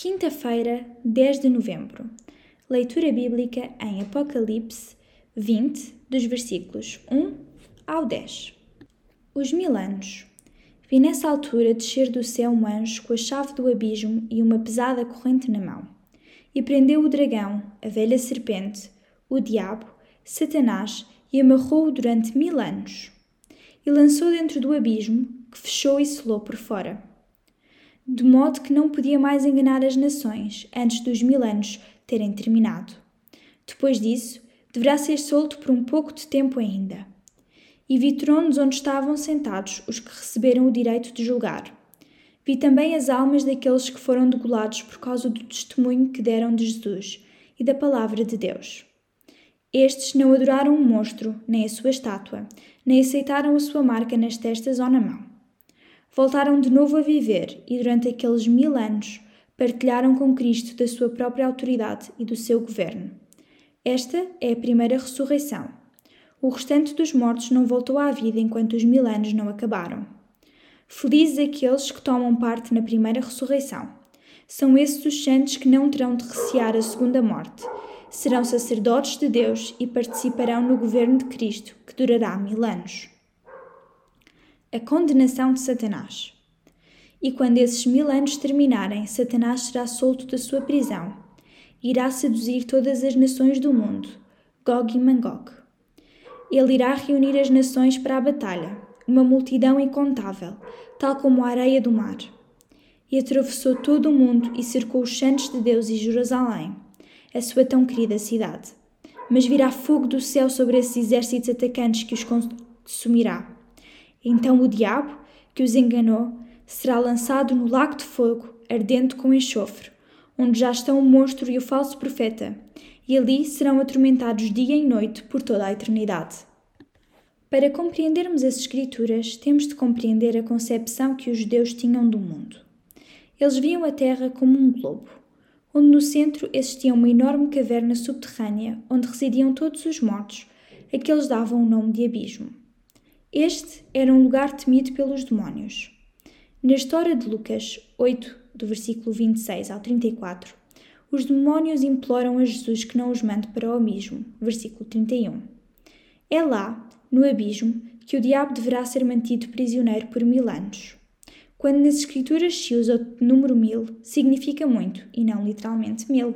Quinta-feira, 10 de novembro. Leitura bíblica em Apocalipse 20, dos versículos 1 ao 10. Os mil anos. Vi nessa altura descer do céu um anjo com a chave do abismo e uma pesada corrente na mão. E prendeu o dragão, a velha serpente, o diabo, Satanás, e amarrou-o durante mil anos. E lançou dentro do abismo, que fechou e selou por fora de modo que não podia mais enganar as nações antes dos mil anos terem terminado. Depois disso, deverá ser solto por um pouco de tempo ainda. E vi tronos onde estavam sentados os que receberam o direito de julgar. Vi também as almas daqueles que foram degolados por causa do testemunho que deram de Jesus e da palavra de Deus. Estes não adoraram o monstro, nem a sua estátua, nem aceitaram a sua marca nas testas ou na mão voltaram de novo a viver e, durante aqueles mil anos, partilharam com Cristo da sua própria autoridade e do seu governo. Esta é a primeira ressurreição. O restante dos mortos não voltou à vida enquanto os mil anos não acabaram. Felizes aqueles que tomam parte na primeira ressurreição. São esses os santos que não terão de recear a segunda morte. Serão sacerdotes de Deus e participarão no governo de Cristo, que durará mil anos a condenação de Satanás. E quando esses mil anos terminarem, Satanás será solto da sua prisão. Irá seduzir todas as nações do mundo, Gog e Magog. Ele irá reunir as nações para a batalha, uma multidão incontável, tal como a areia do mar. E atravessou todo o mundo e cercou os santos de Deus e Jerusalém, a sua tão querida cidade. Mas virá fogo do céu sobre esses exércitos atacantes que os consumirá então o diabo, que os enganou, será lançado no lago de fogo, ardente com enxofre, onde já estão o monstro e o falso profeta, e ali serão atormentados dia e noite por toda a eternidade. Para compreendermos as Escrituras, temos de compreender a concepção que os judeus tinham do mundo. Eles viam a Terra como um globo, onde no centro existia uma enorme caverna subterrânea onde residiam todos os mortos, a que eles davam o nome de abismo. Este era um lugar temido pelos demónios. Na história de Lucas 8, do versículo 26 ao 34, os demónios imploram a Jesus que não os mande para o abismo, versículo 31. É lá, no abismo, que o diabo deverá ser mantido prisioneiro por mil anos. Quando nas Escrituras se usa o número mil, significa muito e não literalmente mil.